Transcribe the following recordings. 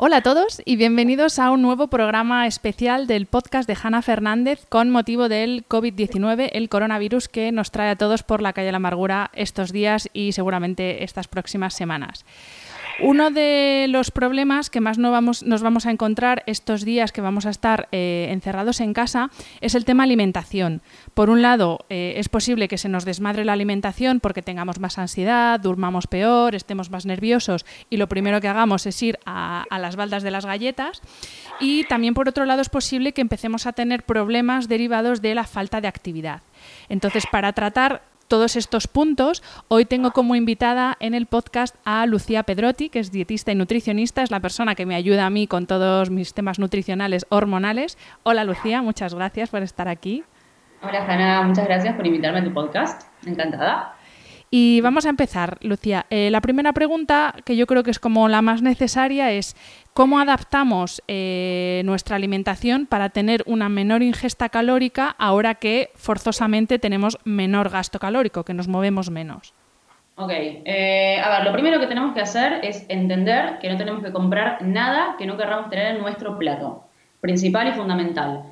Hola a todos y bienvenidos a un nuevo programa especial del podcast de Hanna Fernández con motivo del COVID-19, el coronavirus que nos trae a todos por la calle la amargura estos días y seguramente estas próximas semanas. Uno de los problemas que más nos vamos a encontrar estos días que vamos a estar eh, encerrados en casa es el tema alimentación. Por un lado, eh, es posible que se nos desmadre la alimentación porque tengamos más ansiedad, durmamos peor, estemos más nerviosos y lo primero que hagamos es ir a, a las baldas de las galletas. Y también, por otro lado, es posible que empecemos a tener problemas derivados de la falta de actividad. Entonces, para tratar todos estos puntos, hoy tengo como invitada en el podcast a Lucía Pedrotti, que es dietista y nutricionista, es la persona que me ayuda a mí con todos mis temas nutricionales hormonales. Hola Lucía, muchas gracias por estar aquí. Hola Hanna, muchas gracias por invitarme a tu podcast, encantada. Y vamos a empezar, Lucía. Eh, la primera pregunta, que yo creo que es como la más necesaria, es cómo adaptamos eh, nuestra alimentación para tener una menor ingesta calórica ahora que forzosamente tenemos menor gasto calórico, que nos movemos menos. Ok, eh, a ver, lo primero que tenemos que hacer es entender que no tenemos que comprar nada que no querramos tener en nuestro plato, principal y fundamental.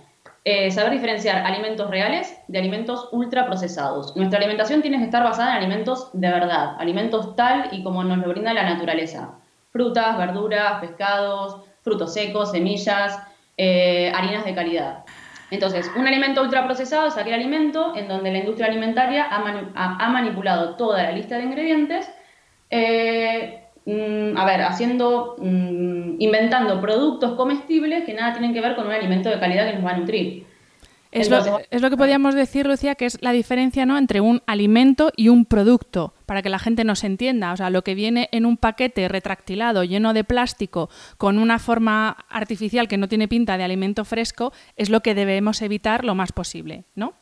Eh, saber diferenciar alimentos reales de alimentos ultraprocesados. Nuestra alimentación tiene que estar basada en alimentos de verdad, alimentos tal y como nos lo brinda la naturaleza. Frutas, verduras, pescados, frutos secos, semillas, eh, harinas de calidad. Entonces, un alimento ultraprocesado es aquel alimento en donde la industria alimentaria ha, manipulado toda la lista de ingredientes, eh, a ver, haciendo inventando productos comestibles que nada tienen que ver con un alimento de calidad que nos va a nutrir. Es, lo, es lo que podríamos decir, Lucía, que es la diferencia ¿no? entre un alimento y un producto, para que la gente nos entienda. O sea, lo que viene en un paquete retractilado, lleno de plástico, con una forma artificial que no tiene pinta de alimento fresco, es lo que debemos evitar lo más posible, ¿no?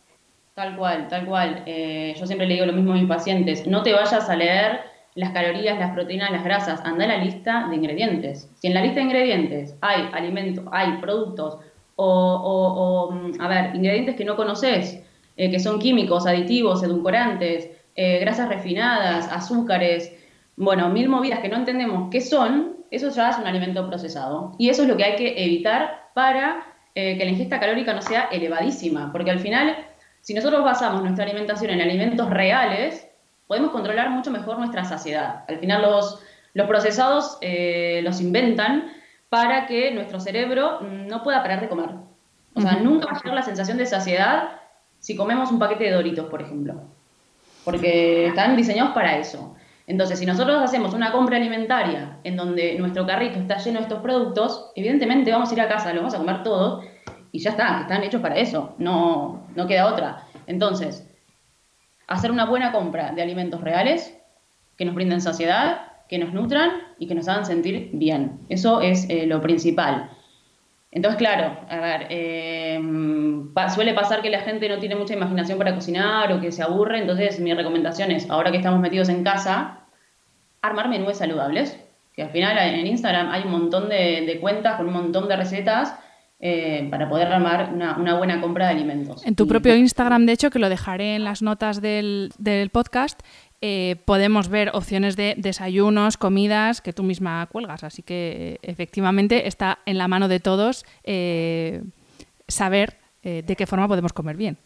Tal cual, tal cual. Eh, yo siempre le digo lo mismo a mis pacientes. No te vayas a leer las calorías, las proteínas, las grasas, anda a la lista de ingredientes. Si en la lista de ingredientes hay alimentos, hay productos o, mm, a ver, ingredientes que no conoces, eh, que son químicos, aditivos, edulcorantes, eh, grasas refinadas, azúcares, bueno, mil movidas que no entendemos qué son, eso ya es un alimento procesado. Y eso es lo que hay que evitar para eh, que la ingesta calórica no sea elevadísima, porque al final, si nosotros basamos nuestra alimentación en alimentos reales, podemos controlar mucho mejor nuestra saciedad. Al final los, los procesados eh, los inventan para que nuestro cerebro no pueda parar de comer. O sea, nunca va a llegar la sensación de saciedad si comemos un paquete de doritos, por ejemplo. Porque están diseñados para eso. Entonces, si nosotros hacemos una compra alimentaria en donde nuestro carrito está lleno de estos productos, evidentemente vamos a ir a casa, lo vamos a comer todo y ya está, están hechos para eso, no, no queda otra. Entonces, hacer una buena compra de alimentos reales que nos brinden saciedad, que nos nutran y que nos hagan sentir bien. Eso es eh, lo principal. Entonces, claro, a ver, eh, suele pasar que la gente no tiene mucha imaginación para cocinar o que se aburre, entonces mi recomendación es, ahora que estamos metidos en casa, armar menúes saludables, que al final en Instagram hay un montón de cuentas con un montón de recetas eh, para poder armar una, buena compra de alimentos. En tu propio Instagram, de hecho, que lo dejaré en las notas del, podcast, eh, podemos ver opciones de desayunos, comidas que tú misma cuelgas. Así que efectivamente está en la mano de todos eh, saber de qué forma podemos comer bien.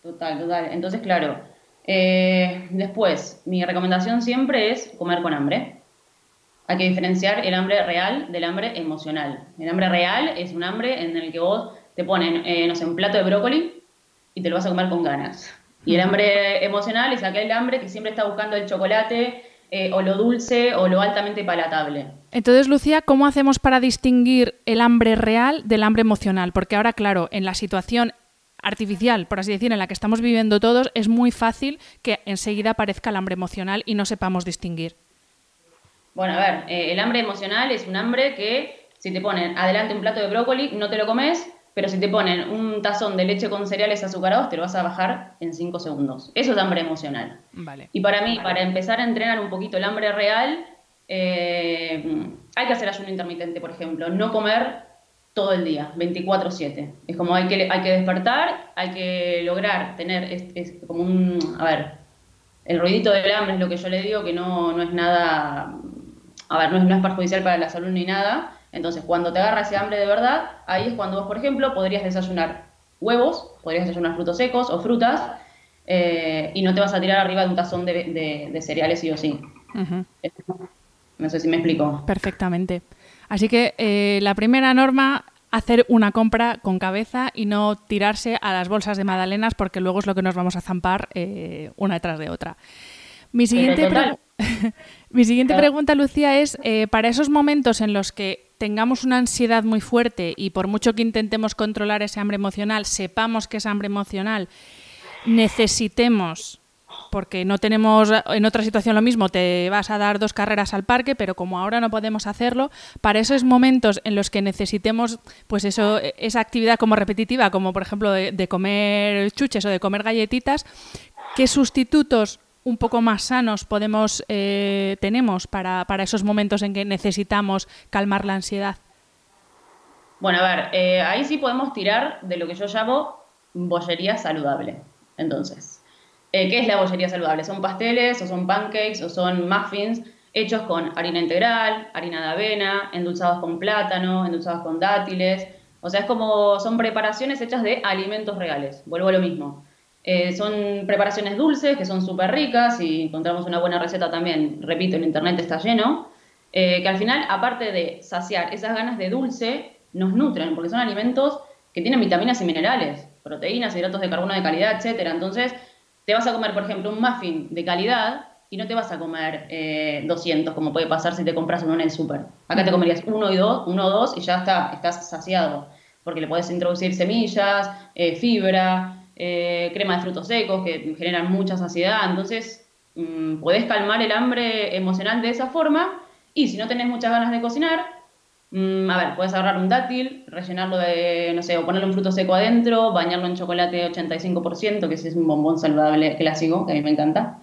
Total, total. Entonces, claro, después, mi recomendación siempre es comer con hambre. Hay que diferenciar el hambre real del hambre emocional. El hambre real es un hambre en el que vos te ponen, eh, no sé, un plato de brócoli y te lo vas a comer con ganas. Y el hambre emocional es aquel hambre que siempre está buscando el chocolate eh, o lo dulce o lo altamente palatable. Entonces, Lucía, ¿cómo hacemos para distinguir el hambre real del hambre emocional? Porque ahora, claro, en la situación artificial, por así decir, en la que estamos viviendo todos, es muy fácil que enseguida aparezca el hambre emocional y no sepamos distinguir. Bueno, a ver, eh, el hambre emocional es un hambre que si te ponen adelante un plato de brócoli, no te lo comes, pero si te ponen un tazón de leche con cereales azucarados, te lo vas a bajar en 5 segundos. Eso es hambre emocional. Vale. Y para mí, para empezar a entrenar un poquito el hambre real, eh, hay que hacer ayuno intermitente, por ejemplo. No comer todo el día, 24/7. Es como hay que, hay que despertar, hay que lograr tener, es, como un, a ver, el ruidito del hambre es lo que yo le digo, que no, no es nada, a ver, no es, no es perjudicial para la salud ni nada. Entonces, cuando te agarra ese hambre de verdad, ahí es cuando vos, por ejemplo, podrías desayunar huevos, podrías desayunar frutos secos o frutas, eh, y no te vas a tirar arriba de un tazón de, cereales sí o sí. No sé si me explico. Perfectamente. Así que eh, la primera norma, hacer una compra con cabeza y no tirarse a las bolsas de magdalenas porque luego es lo que nos vamos a zampar eh, una detrás de otra. Mi siguiente, Mi siguiente pregunta, Lucía, es eh, para esos momentos en los que tengamos una ansiedad muy fuerte y por mucho que intentemos controlar ese hambre emocional, sepamos que es hambre emocional, necesitemos porque no tenemos en otra situación lo mismo, te vas a dar dos carreras al parque, pero como ahora no podemos hacerlo, para esos momentos en los que necesitemos pues eso, esa actividad como repetitiva, como por ejemplo de, comer chuches o de comer galletitas, ¿qué sustitutos un poco más sanos podemos eh, tenemos para, esos momentos en que necesitamos calmar la ansiedad? Bueno, a ver, eh, ahí sí podemos tirar de lo que yo llamo bollería saludable. Entonces, eh, ¿Qué es la bollería saludable? ¿Son pasteles o son pancakes o son muffins hechos con harina integral, harina de avena, endulzados con plátano, endulzados con dátiles? O sea, es como son preparaciones hechas de alimentos reales. Vuelvo a lo mismo. Eh, son preparaciones dulces que son súper ricas y encontramos una buena receta también, repito, en internet está lleno, eh, que al final, aparte de saciar esas ganas de dulce, nos nutren, porque son alimentos que tienen vitaminas y minerales, proteínas, hidratos de carbono de calidad, etcétera. Entonces, te vas a comer, por ejemplo, un muffin de calidad y no te vas a comer 200, eh, como puede pasar si te compras uno en el súper. Acá te comerías uno y dos, uno o dos y ya está, estás saciado, porque le puedes introducir semillas, eh, fibra, eh, crema de frutos secos que generan mucha saciedad, entonces mm, puedes calmar el hambre emocional de esa forma y si no tenés muchas ganas de cocinar, Mm, a ver, puedes agarrar un dátil, rellenarlo de, no sé, o ponerle un fruto seco adentro, bañarlo en chocolate 85%, que es un bombón saludable clásico, que a mí me encanta.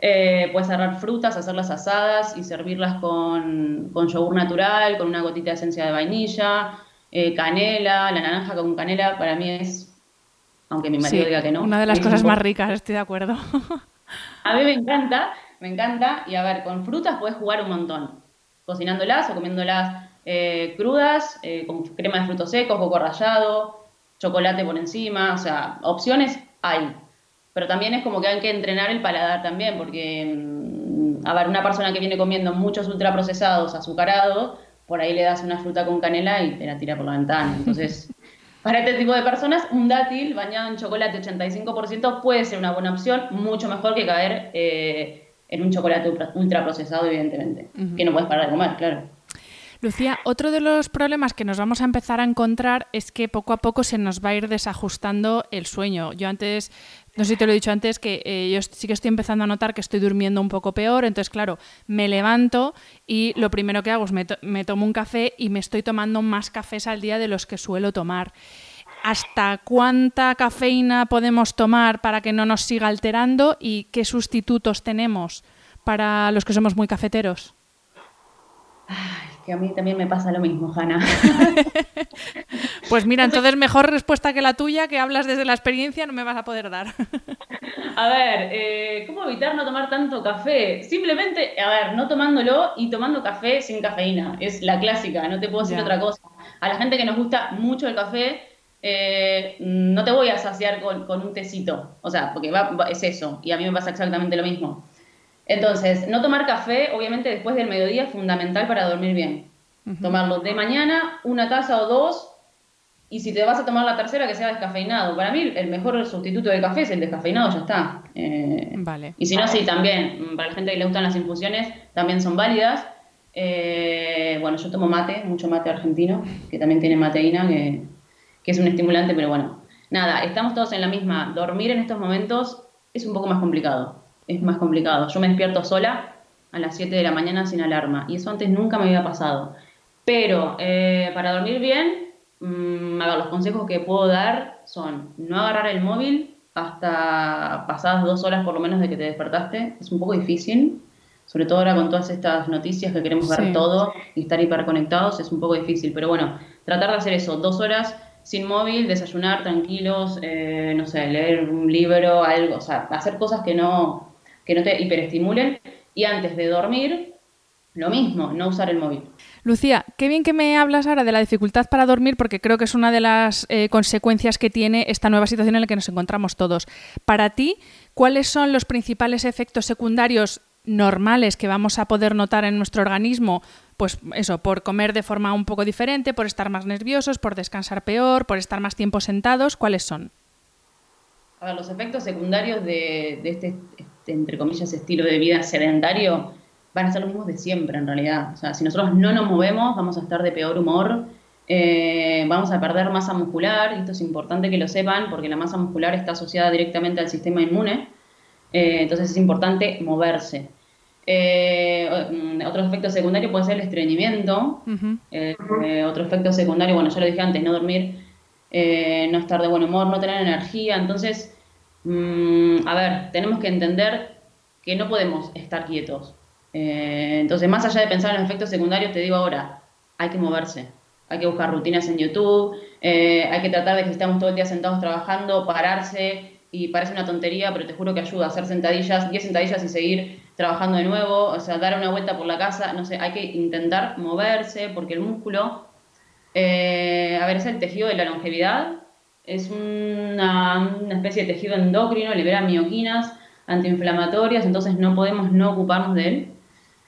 Eh, puedes agarrar frutas, hacerlas asadas y servirlas con, con, yogur natural, con una gotita de esencia de vainilla, eh, canela, la naranja con canela, para mí es, aunque mi marido diga que no. Una de las cosas más ricas, estoy de acuerdo. a mí me encanta, me encanta, y a ver, con frutas puedes jugar un montón, cocinándolas o comiéndolas eh, crudas, eh, con crema de frutos secos, coco rallado, chocolate por encima, o sea, opciones hay. Pero también es como que hay que entrenar el paladar también, porque, mm, a ver, una persona que viene comiendo muchos ultraprocesados, azucarados, por ahí le das una fruta con canela y te la tira por la ventana. Entonces, para este tipo de personas, un dátil bañado en chocolate 85% puede ser una buena opción, mucho mejor que caer eh, en un chocolate ultraprocesado, evidentemente, que no puedes parar de comer, claro. Lucía, otro de los problemas que nos vamos a empezar a encontrar es que poco a poco se nos va a ir desajustando el sueño. Yo antes, no sé si te lo he dicho antes, que eh, yo sí que estoy empezando a notar que estoy durmiendo un poco peor, entonces claro, me levanto y lo primero que hago es me, me tomo un café y me estoy tomando más cafés al día de los que suelo tomar. ¿Hasta cuánta cafeína podemos tomar para que no nos siga alterando y qué sustitutos tenemos para los que somos muy cafeteros? Ay, que a mí también me pasa lo mismo, Hanna. pues mira, entonces mejor respuesta que la tuya, que hablas desde la experiencia, no me vas a poder dar. a ver, eh, ¿cómo evitar no tomar tanto café? Simplemente, a ver, no tomándolo y tomando café sin cafeína. Es la clásica, no te puedo decir otra cosa. A la gente que nos gusta mucho el café, eh, no te voy a saciar con, un tecito, o sea, porque es eso, y a mí me pasa exactamente lo mismo. Entonces, no tomar café, obviamente después del mediodía, es fundamental para dormir bien. Tomarlo de mañana, una taza o dos, y si te vas a tomar la tercera, que sea descafeinado. Para mí, el mejor sustituto del café es el descafeinado, ya está. Eh, vale. Y si no, sí, también. Para la gente que le gustan las infusiones, también son válidas. Eh, bueno, yo tomo mate, mucho mate argentino, que también tiene mateína, que, que es un estimulante, pero bueno. Nada, estamos todos en la misma. Dormir en estos momentos es un poco más complicado. Es más complicado. Yo me despierto sola a las 7 de la mañana sin alarma. Y eso antes nunca me había pasado. Pero eh, para dormir bien, Mm, a ver, los consejos que puedo dar son no agarrar el móvil hasta pasadas dos horas por lo menos de que te despertaste. Es un poco difícil, sobre todo ahora con todas estas noticias que queremos ver todo y estar hiperconectados, es un poco difícil. Pero bueno, tratar de hacer eso, dos horas sin móvil, desayunar tranquilos, eh, no sé, leer un libro, algo, o sea, hacer cosas que no, que no te hiperestimulen. Y antes de dormir, lo mismo, no usar el móvil. Lucía, qué bien que me hablas ahora de la dificultad para dormir porque creo que es una de las eh, consecuencias que tiene esta nueva situación en la que nos encontramos todos. Para ti, ¿cuáles son los principales efectos secundarios normales que vamos a poder notar en nuestro organismo? Pues eso, por comer de forma un poco diferente, por estar más nerviosos, por descansar peor, por estar más tiempo sentados, ¿cuáles son? A ver, los efectos secundarios de, este, este, entre comillas, estilo de vida sedentario van a ser los mismos de siempre en realidad. O sea, si nosotros no nos movemos, vamos a estar de peor humor, eh, vamos a perder masa muscular, y esto es importante que lo sepan porque la masa muscular está asociada directamente al sistema inmune, eh, entonces es importante moverse. Eh, otro efecto secundario puede ser el estreñimiento, otro efecto secundario, bueno, ya lo dije antes, no dormir, no estar de buen humor, no tener energía, entonces, mm, a ver, tenemos que entender que no podemos estar quietos. Eh, entonces, más allá de pensar en los efectos secundarios, te digo ahora, hay que moverse, hay que buscar rutinas en YouTube, eh, hay que tratar de que estemos todo el día sentados trabajando, pararse, y parece una tontería, pero te juro que ayuda a hacer sentadillas, 10 sentadillas y seguir trabajando de nuevo, o sea, dar una vuelta por la casa, no sé, hay que intentar moverse, porque el músculo, eh, a ver, es el tejido de la longevidad, es una, una especie de tejido endocrino, libera mioquinas antiinflamatorias, entonces no podemos no ocuparnos de él.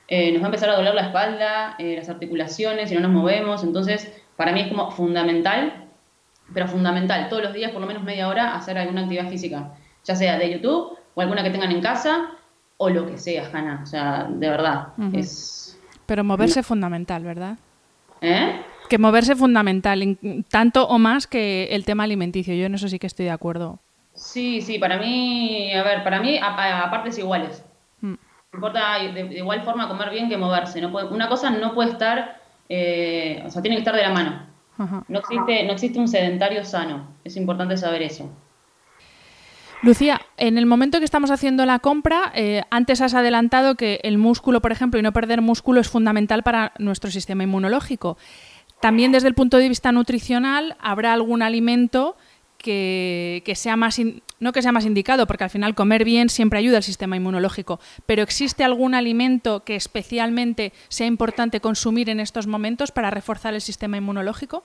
Eh, nos va a empezar a doler la espalda, eh, las articulaciones, si no nos movemos. Entonces, para mí es como fundamental, pero fundamental, todos los días, por lo menos media hora, hacer alguna actividad física, ya sea de YouTube o alguna que tengan en casa o lo que sea, Hanna. O sea, de verdad. es... Pero moverse es fundamental, ¿verdad? ¿Eh? Que moverse es fundamental, tanto o más que el tema alimenticio. Yo en eso sí que estoy de acuerdo. Sí, sí, para mí, a ver, para mí, a, partes iguales importa de, igual forma comer bien que moverse. No una cosa no puede estar, eh, o sea, tiene que estar de la mano. No, existe, no existe un sedentario sano. Es importante saber eso. Lucía, en el momento que estamos haciendo la compra, eh, antes has adelantado que el músculo, por ejemplo, y no perder músculo es fundamental para nuestro sistema inmunológico. También desde el punto de vista nutricional, ¿habrá algún alimento que, sea más, no que sea más indicado, porque al final comer bien siempre ayuda al sistema inmunológico, pero ¿existe algún alimento que especialmente sea importante consumir en estos momentos para reforzar el sistema inmunológico?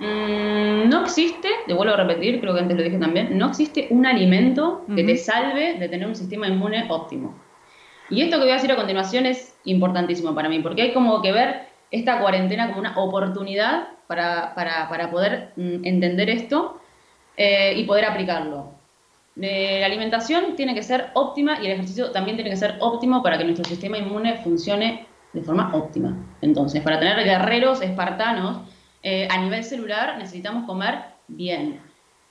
Mm, no existe, te vuelvo a repetir, creo que antes lo dije también, no existe un alimento que te salve de tener un sistema inmune óptimo. Y esto que voy a decir a continuación es importantísimo para mí, porque hay como que ver esta cuarentena como una oportunidad para, para, poder mm, entender esto eh, y poder aplicarlo. Eh, la alimentación tiene que ser óptima y el ejercicio también tiene que ser óptimo para que nuestro sistema inmune funcione de forma óptima. Entonces, para tener guerreros espartanos eh, a nivel celular necesitamos comer bien.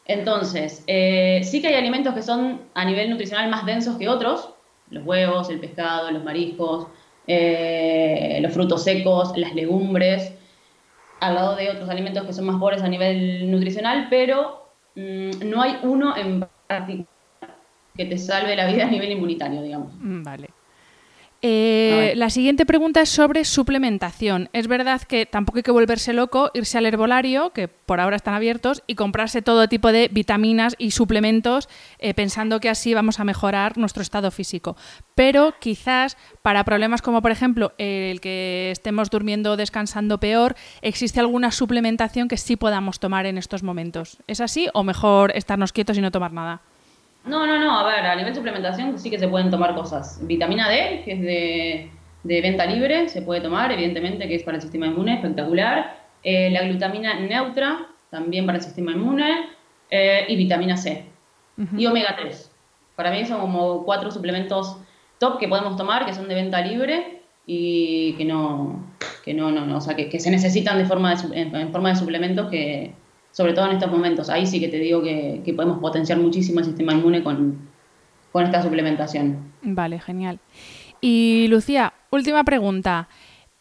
Entonces, sí que hay alimentos que son a nivel nutricional más densos que otros, los huevos, el pescado, los mariscos, los frutos secos, las legumbres, al lado de otros alimentos que son más pobres a nivel nutricional, pero mm, no hay uno en particular que te salve la vida a nivel inmunitario, digamos. Mm, vale. Eh, la siguiente pregunta es sobre suplementación. Es verdad que tampoco hay que volverse loco, irse al herbolario, que por ahora están abiertos, y comprarse todo tipo de vitaminas y suplementos eh, pensando que así vamos a mejorar nuestro estado físico. Pero quizás para problemas como por ejemplo el que estemos durmiendo o descansando peor, existe alguna suplementación que sí podamos tomar en estos momentos. ¿Es así o mejor estarnos quietos y no tomar nada? No, no, no, a ver, a nivel de suplementación sí que se pueden tomar cosas. Vitamina D, que es de, venta libre, se puede tomar, evidentemente, que es para el sistema inmune, espectacular. Eh, la glutamina neutra, también para el sistema inmune. Eh, y vitamina C. Y omega 3. Para mí son como cuatro suplementos top que podemos tomar, que son de venta libre y que no, que no, no, no o sea, que, se necesitan de forma en forma de suplementos que, sobre todo en estos momentos. Ahí sí que te digo que, podemos potenciar muchísimo el sistema inmune con, esta suplementación. Vale, genial. Y Lucía, última pregunta.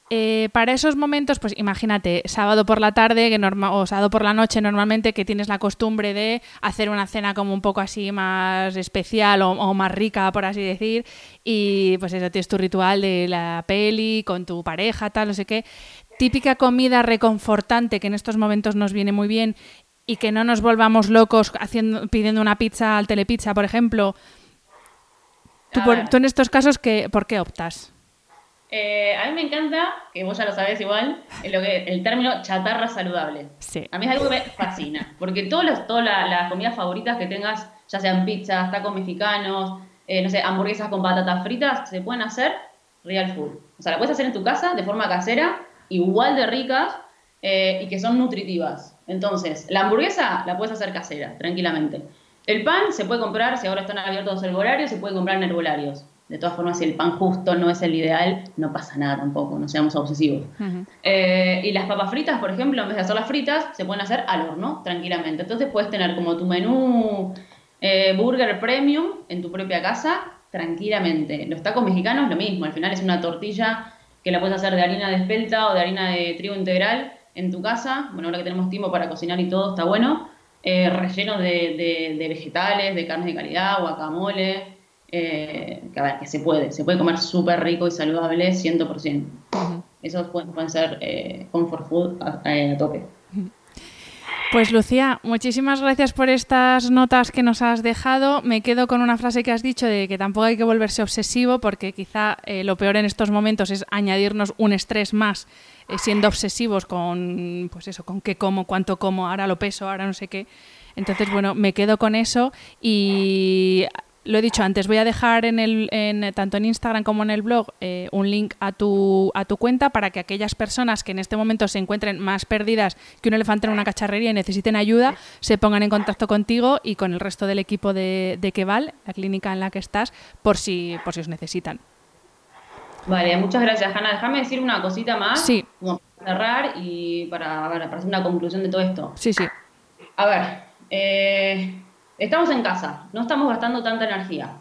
Eh, para esos momentos, pues imagínate, sábado por la tarde que o sábado por la noche normalmente que tienes la costumbre de hacer una cena como un poco así más especial o, o, más rica, por así decir, y pues eso, tienes tu ritual de la peli con tu pareja, tal, no sé qué típica comida reconfortante que en estos momentos nos viene muy bien y que no nos volvamos locos haciendo, pidiendo una pizza al telepizza, por ejemplo. ¿Tú, en estos casos, qué, por qué optas? Eh, a mí me encanta, que vos ya lo sabés igual, lo que, el término chatarra saludable. Sí. A mí es algo que me fascina, porque todas todas las comidas favoritas que tengas, ya sean pizzas, tacos mexicanos, eh, no sé, hamburguesas con patatas fritas, se pueden hacer real food. O sea, la puedes hacer en tu casa de forma casera igual de ricas eh, y que son nutritivas. Entonces, la hamburguesa la puedes hacer casera, tranquilamente. El pan se puede comprar, si ahora están abiertos herbolarios, se puede comprar en herbolarios. De todas formas, si el pan justo no es el ideal, no pasa nada tampoco, no seamos obsesivos. Eh, y las papas fritas, por ejemplo, en vez de hacerlas fritas, se pueden hacer al horno, tranquilamente. Entonces puedes tener como tu menú eh, burger premium en tu propia casa, tranquilamente. Los tacos mexicanos, lo mismo, al final es una tortilla que la puedes hacer de harina de espelta o de harina de trigo integral en tu casa. Bueno, ahora que tenemos tiempo para cocinar y todo, está bueno. Eh, rellenos de, vegetales, de carnes de calidad, guacamole. Eh, que a ver, que se puede, se puede comer súper rico y saludable 100%. Esos pueden, ser eh, comfort food a, a tope. Pues Lucía, muchísimas gracias por estas notas que nos has dejado. Me quedo con una frase que has dicho de que tampoco hay que volverse obsesivo porque quizá eh, lo peor en estos momentos es añadirnos un estrés más eh, siendo obsesivos con pues eso, con qué como, cuánto como, ahora lo peso, ahora no sé qué. Entonces, bueno, me quedo con eso y lo he dicho antes, voy a dejar en el, en, tanto en Instagram como en el blog eh, un link a tu, a tu cuenta para que aquellas personas que en este momento se encuentren más perdidas que un elefante en una cacharrería y necesiten ayuda, se pongan en contacto contigo y con el resto del equipo de, de Keval, la clínica en la que estás, por si, por si os necesitan. Vale, muchas gracias, Hanna. Déjame decir una cosita más. Sí. para cerrar y para, para, hacer una conclusión de todo esto. Sí, sí. A ver, eh, Estamos en casa, no estamos gastando tanta energía.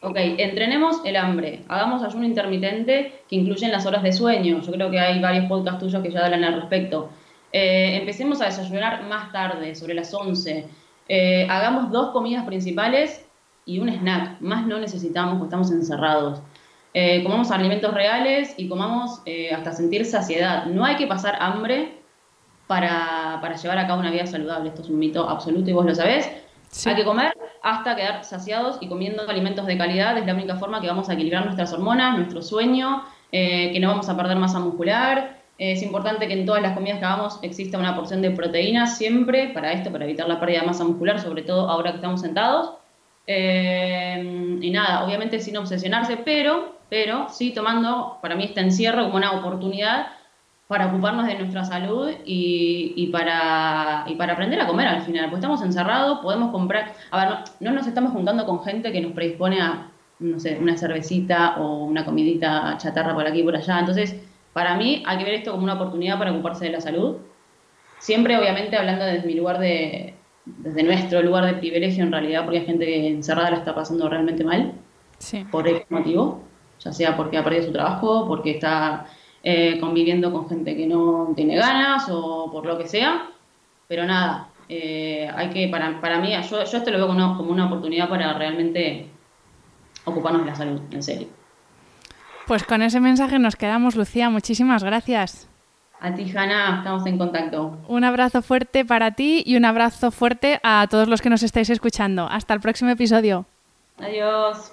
Ok, entrenemos el hambre, hagamos ayuno intermitente que incluyen las horas de sueño. Yo creo que hay varios podcasts tuyos que ya hablan al respecto. Eh, empecemos a desayunar más tarde, sobre las 11. Eh, hagamos dos comidas principales y un snack. Más no necesitamos porque estamos encerrados. Eh, comamos alimentos reales y comamos hasta sentir saciedad. No hay que pasar hambre para, para llevar a cabo una vida saludable. Esto es un mito absoluto y vos lo sabés. Hay que comer hasta quedar saciados y comiendo alimentos de calidad es la única forma que vamos a equilibrar nuestras hormonas, nuestro sueño, eh, que no vamos a perder masa muscular. es importante que en todas las comidas que hagamos exista una porción de proteínas siempre para esto, para evitar la pérdida de masa muscular, sobre todo ahora que estamos sentados. Eh, y nada, obviamente sin obsesionarse, pero, pero sí tomando para mí este encierro como una oportunidad para ocuparnos de nuestra salud y, para, para aprender a comer al final. Pues estamos encerrados, podemos comprar. A ver, no, nos estamos juntando con gente que nos predispone a, no sé, una cervecita o una comidita chatarra por aquí y por allá. Entonces, para mí hay que ver esto como una oportunidad para ocuparse de la salud. Siempre, obviamente, hablando desde mi lugar de. desde nuestro lugar de privilegio en realidad, porque hay gente que encerrada la está pasando realmente mal. Sí. Por ese motivo. Ya sea porque ha perdido su trabajo, porque está eh, conviviendo con gente que no tiene ganas o por lo que sea. Pero nada, eh, hay que, para, para mí, yo, yo esto lo veo como una, oportunidad para realmente ocuparnos de la salud, en serio. Pues con ese mensaje nos quedamos, Lucía. Muchísimas gracias. A ti, Hanna, estamos en contacto. Un abrazo fuerte para ti y un abrazo fuerte a todos los que nos estáis escuchando. Hasta el próximo episodio. Adiós.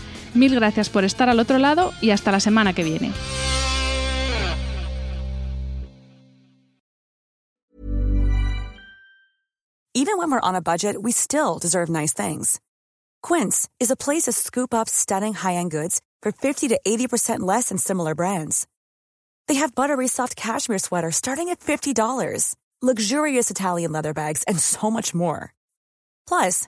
Mil gracias por estar al otro lado y hasta la semana que viene. Even when we're on a budget, we still deserve nice things. Quince is a place to scoop up stunning high-end goods for 50 to 80% less than similar brands. They have buttery soft cashmere sweaters starting at $50, luxurious Italian leather bags, and so much more. Plus,